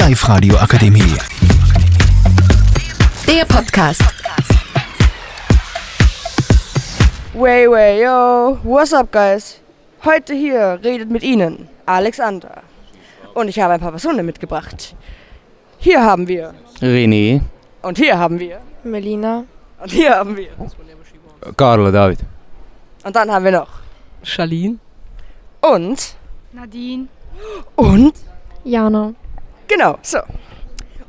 Live-Radio Akademie. Der Podcast. Way, way, yo. What's up, guys? Heute hier redet mit Ihnen Alexander. Und ich habe ein paar Personen mitgebracht. Hier haben wir. René. Und hier haben wir. Melina. Und hier haben wir. Carlo David. Und dann haben wir noch. Charlene. Und. Nadine. Und. Jana. Genau, so.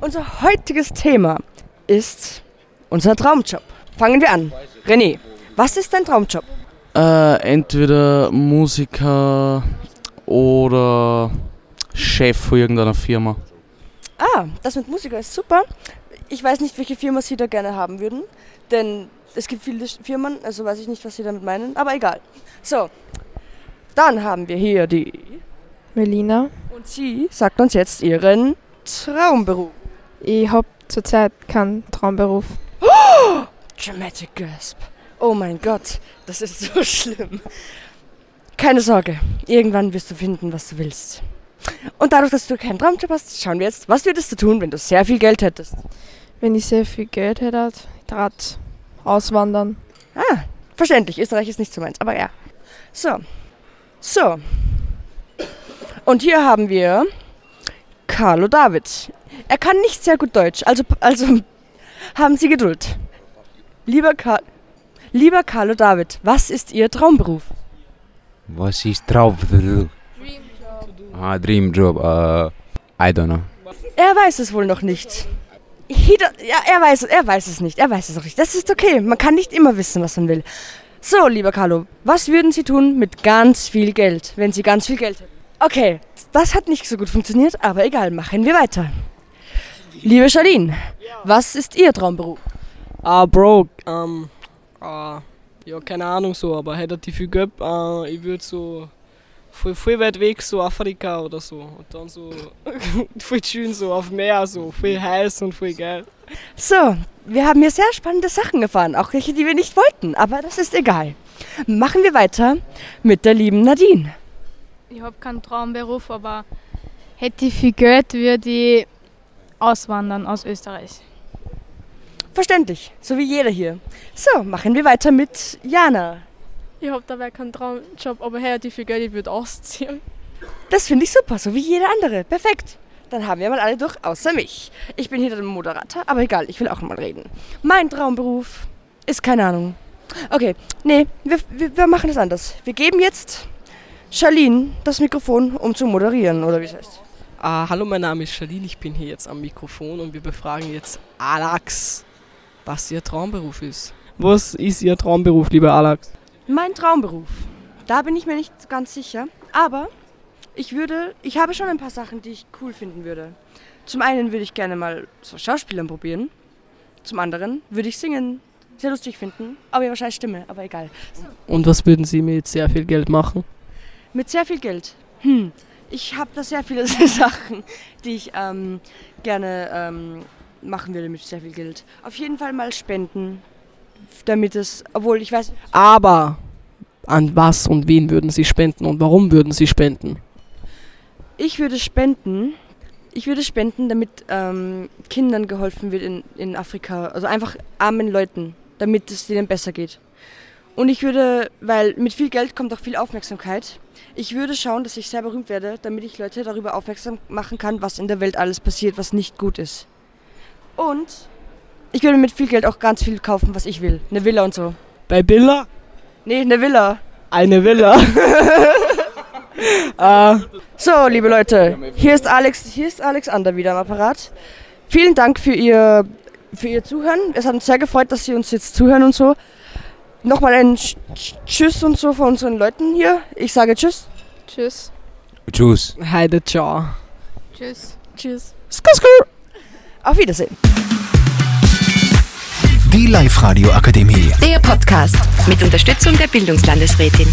Unser heutiges Thema ist unser Traumjob. Fangen wir an. René, was ist dein Traumjob? Äh, entweder Musiker oder Chef von irgendeiner Firma. Ah, das mit Musiker ist super. Ich weiß nicht, welche Firma Sie da gerne haben würden, denn es gibt viele Firmen, also weiß ich nicht, was Sie damit meinen, aber egal. So, dann haben wir hier die Melina. Und sie sagt uns jetzt ihren Traumberuf. Ich hab zurzeit keinen Traumberuf. Dramatic Gasp. Oh mein Gott, das ist so schlimm. Keine Sorge, irgendwann wirst du finden, was du willst. Und dadurch, dass du keinen Traumjob hast, schauen wir jetzt, was würdest du tun, wenn du sehr viel Geld hättest? Wenn ich sehr viel Geld hätte, ich tat auswandern. Ah, verständlich, Österreich ist nicht so meins, aber ja. So. So. Und hier haben wir Carlo David. Er kann nicht sehr gut Deutsch, also, also haben Sie Geduld. Lieber, Ka Lieber Carlo David, was ist Ihr Traumberuf? Was ist drauf? Dream Ah, Dream Job. Uh, I don't know. Er weiß es wohl noch nicht. Ja, er weiß, er weiß es nicht. Er weiß es noch nicht. Das ist okay. Man kann nicht immer wissen, was man will. So, lieber Carlo, was würden Sie tun mit ganz viel Geld, wenn Sie ganz viel Geld hätten? Okay, das hat nicht so gut funktioniert, aber egal, machen wir weiter. Liebe Charlene, was ist Ihr Traumberuf? Ah, Bro, ähm, ah, ja, keine Ahnung so, aber hätte die viel Geld, äh, ich würde so voll, voll weit weg, so Afrika oder so. Und dann so voll schön so auf Meer, so voll heiß und voll geil. So, wir haben hier sehr spannende Sachen erfahren, auch welche, die wir nicht wollten, aber das ist egal. Machen wir weiter mit der lieben Nadine. Ich habe keinen Traumberuf, aber hätte ich viel Geld, würde ich auswandern aus Österreich. Verständlich, so wie jeder hier. So, machen wir weiter mit Jana. Ich hab dabei keinen Traumjob, aber relativ viel Geld, ich würde ausziehen. Das finde ich super, so wie jeder andere. Perfekt. Dann haben wir mal alle durch, außer mich. Ich bin hier der Moderator, aber egal, ich will auch mal reden. Mein Traumberuf ist keine Ahnung. Okay, nee, wir, wir, wir machen es anders. Wir geben jetzt Charlene das Mikrofon, um zu moderieren, oder wie es heißt. Ah, hallo, mein Name ist Charlene, ich bin hier jetzt am Mikrofon und wir befragen jetzt Alex, was ihr Traumberuf ist. Was ist ihr Traumberuf, lieber Alex? Mein Traumberuf. Da bin ich mir nicht ganz sicher. Aber ich würde, ich habe schon ein paar Sachen, die ich cool finden würde. Zum einen würde ich gerne mal so Schauspielern probieren. Zum anderen würde ich singen sehr lustig finden. Aber ja, wahrscheinlich Stimme, aber egal. Und was würden Sie mit sehr viel Geld machen? Mit sehr viel Geld. Hm. Ich habe da sehr viele Sachen, die ich ähm, gerne ähm, machen würde mit sehr viel Geld. Auf jeden Fall mal spenden, damit es, obwohl ich weiß, Aber an was und wen würden Sie spenden und warum würden Sie spenden? Ich würde spenden. Ich würde spenden, damit ähm, Kindern geholfen wird in, in Afrika. Also einfach armen Leuten, damit es denen besser geht. Und ich würde, weil mit viel Geld kommt auch viel Aufmerksamkeit, ich würde schauen, dass ich sehr berühmt werde, damit ich Leute darüber aufmerksam machen kann, was in der Welt alles passiert, was nicht gut ist. Und ich würde mit viel Geld auch ganz viel kaufen, was ich will. Eine Villa und so. Bei Billa? Nee, eine Villa. Eine Villa. äh, So, liebe Leute, hier ist Alex, hier ist Alexander wieder am Apparat. Vielen Dank für Ihr, für Ihr Zuhören. Es hat uns sehr gefreut, dass Sie uns jetzt zuhören und so. Nochmal ein Sch- Sch- Tschüss und so von unseren Leuten hier. Ich sage Tschüss. Tschüss. Tschüss. Heide, ciao. Tschüss. Tschüss. Skur, skur. Auf Wiedersehen. Die Live-Radio Akademie. Der Podcast mit Unterstützung der Bildungslandesrätin.